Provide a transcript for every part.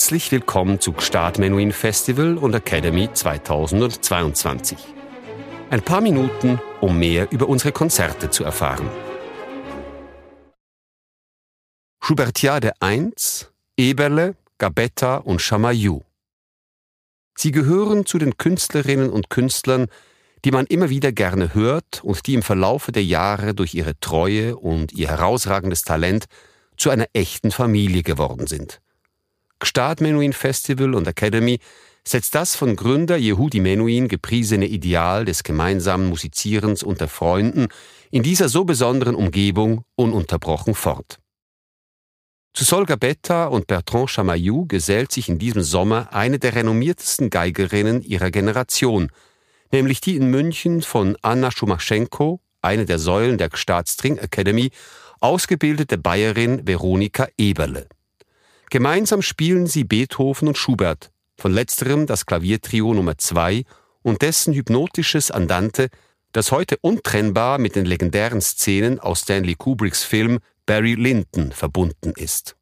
Herzlich willkommen zu Gstaad Menuhin Festival und Academy 2022. Ein paar Minuten, um mehr über unsere Konzerte zu erfahren. Schubertiade 1, Eberle, Gabetta und Chamayou. Sie gehören zu den Künstlerinnen und Künstlern, die man immer wieder gerne hört und die im Verlaufe der Jahre durch ihre Treue und ihr herausragendes Talent zu einer echten Familie geworden sind. Gstaad Menuhin Festival und Academy setzt das von Gründer Yehudi Menuhin gepriesene Ideal des gemeinsamen Musizierens unter Freunden in dieser so besonderen Umgebung ununterbrochen fort. Zu Solga Betta und Bertrand Chamayou gesellt sich in diesem Sommer eine der renommiertesten Geigerinnen ihrer Generation, nämlich die in München von Anna Schumaschenko, eine der Säulen der Gstaad String Academy, ausgebildete Bayerin Veronika Eberle. Gemeinsam spielen sie Beethoven und Schubert, von letzterem das Klaviertrio Nummer 2 und dessen hypnotisches Andante, das heute untrennbar mit den legendären Szenen aus Stanley Kubricks Film Barry Lyndon verbunden ist.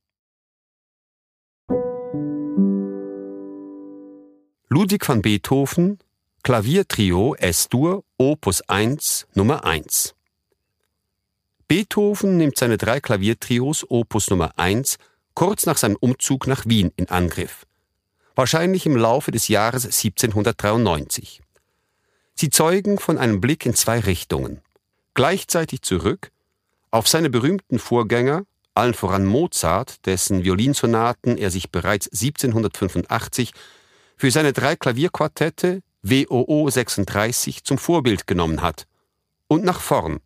Ludwig van Beethoven, Klaviertrio S-Dur, Opus 1, Nummer 1. Beethoven nimmt seine drei Klaviertrios Opus Nummer 1 kurz nach seinem Umzug nach Wien in Angriff, wahrscheinlich im Laufe des Jahres 1793. Sie zeugen von einem Blick in zwei Richtungen, gleichzeitig zurück auf seine berühmten Vorgänger, allen voran Mozart, dessen Violinsonaten er sich bereits 1785 für seine drei Klavierquartette WOO 36 zum Vorbild genommen hat, und nach vorn,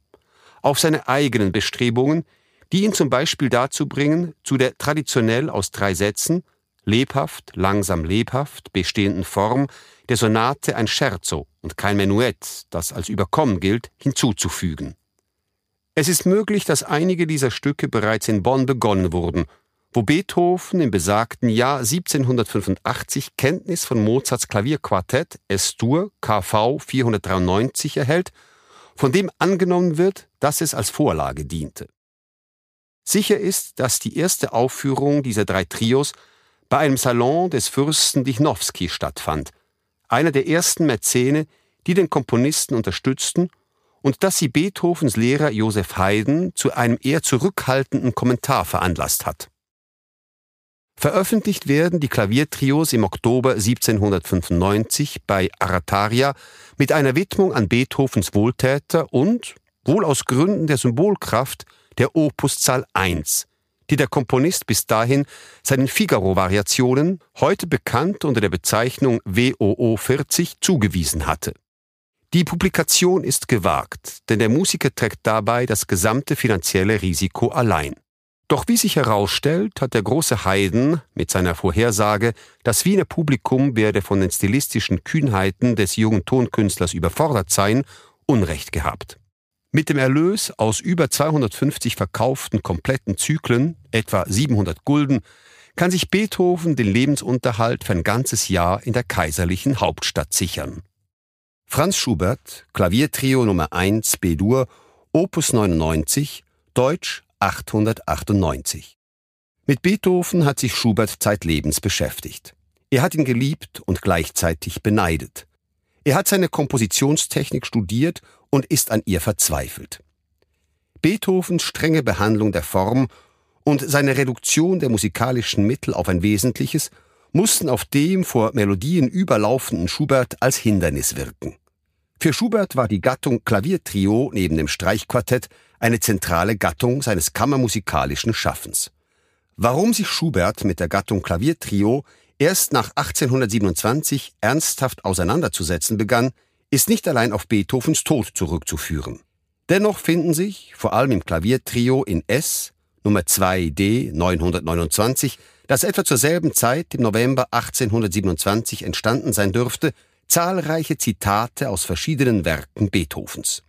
auf seine eigenen Bestrebungen, die ihn zum Beispiel dazu bringen, zu der traditionell aus drei Sätzen lebhaft, langsam lebhaft bestehenden Form der Sonate ein Scherzo und kein Menuett, das als überkommen gilt, hinzuzufügen. Es ist möglich, dass einige dieser Stücke bereits in Bonn begonnen wurden, wo Beethoven im besagten Jahr 1785 Kenntnis von Mozarts Klavierquartett S-Dur KV 493 erhält, von dem angenommen wird, dass es als Vorlage diente. Sicher ist, dass die erste Aufführung dieser drei Trios bei einem Salon des Fürsten Dichnowski stattfand, einer der ersten Mäzene, die den Komponisten unterstützten und dass sie Beethovens Lehrer Joseph Haydn zu einem eher zurückhaltenden Kommentar veranlasst hat. Veröffentlicht werden die Klaviertrios im Oktober 1795 bei Arataria mit einer Widmung an Beethovens Wohltäter und, wohl aus Gründen der Symbolkraft, der Opuszahl 1, die der Komponist bis dahin seinen Figaro-Variationen, heute bekannt unter der Bezeichnung WOO 40, zugewiesen hatte. Die Publikation ist gewagt, denn der Musiker trägt dabei das gesamte finanzielle Risiko allein. Doch wie sich herausstellt, hat der große Haydn mit seiner Vorhersage, das Wiener Publikum werde von den stilistischen Kühnheiten des jungen Tonkünstlers überfordert sein, Unrecht gehabt. Mit dem Erlös aus über 250 verkauften kompletten Zyklen, etwa 700 Gulden, kann sich Beethoven den Lebensunterhalt für ein ganzes Jahr in der kaiserlichen Hauptstadt sichern. Franz Schubert, Klaviertrio Nummer 1 B-Dur, Opus 99, Deutsch 898. Mit Beethoven hat sich Schubert zeitlebens beschäftigt. Er hat ihn geliebt und gleichzeitig beneidet. Er hat seine Kompositionstechnik studiert und ist an ihr verzweifelt. Beethovens strenge Behandlung der Form und seine Reduktion der musikalischen Mittel auf ein Wesentliches mussten auf dem vor Melodien überlaufenden Schubert als Hindernis wirken. Für Schubert war die Gattung Klaviertrio neben dem Streichquartett eine zentrale Gattung seines kammermusikalischen Schaffens. Warum sich Schubert mit der Gattung Klaviertrio erst nach 1827 ernsthaft auseinanderzusetzen begann, ist nicht allein auf Beethovens Tod zurückzuführen. Dennoch finden sich, vor allem im Klaviertrio in S, Nummer 2d 929, das etwa zur selben Zeit im November 1827 entstanden sein dürfte, zahlreiche Zitate aus verschiedenen Werken Beethovens.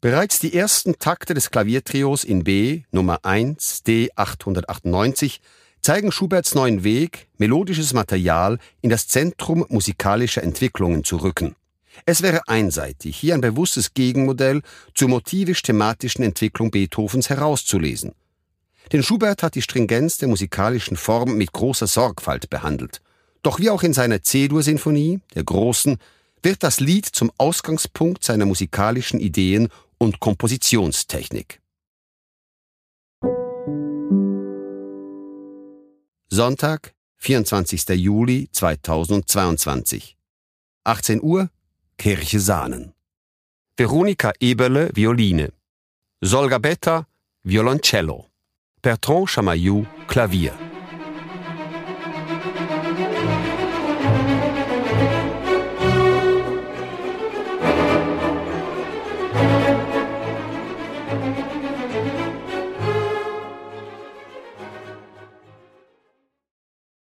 Bereits die ersten Takte des Klaviertrios in B, Nummer 1, D 898, zeigen Schuberts neuen Weg, melodisches Material in das Zentrum musikalischer Entwicklungen zu rücken. Es wäre einseitig, hier ein bewusstes Gegenmodell zur motivisch-thematischen Entwicklung Beethovens herauszulesen. Denn Schubert hat die Stringenz der musikalischen Form mit großer Sorgfalt behandelt. Doch wie auch in seiner C-Dur-Sinfonie, der großen, wird das Lied zum Ausgangspunkt seiner musikalischen Ideen und Kompositionstechnik. Sonntag, 24. Juli 2022. 18 Uhr, Kirche Sahnen. Veronika Eberle, Violine. Solga Betta, Violoncello. Bertrand Chamaillou, Klavier.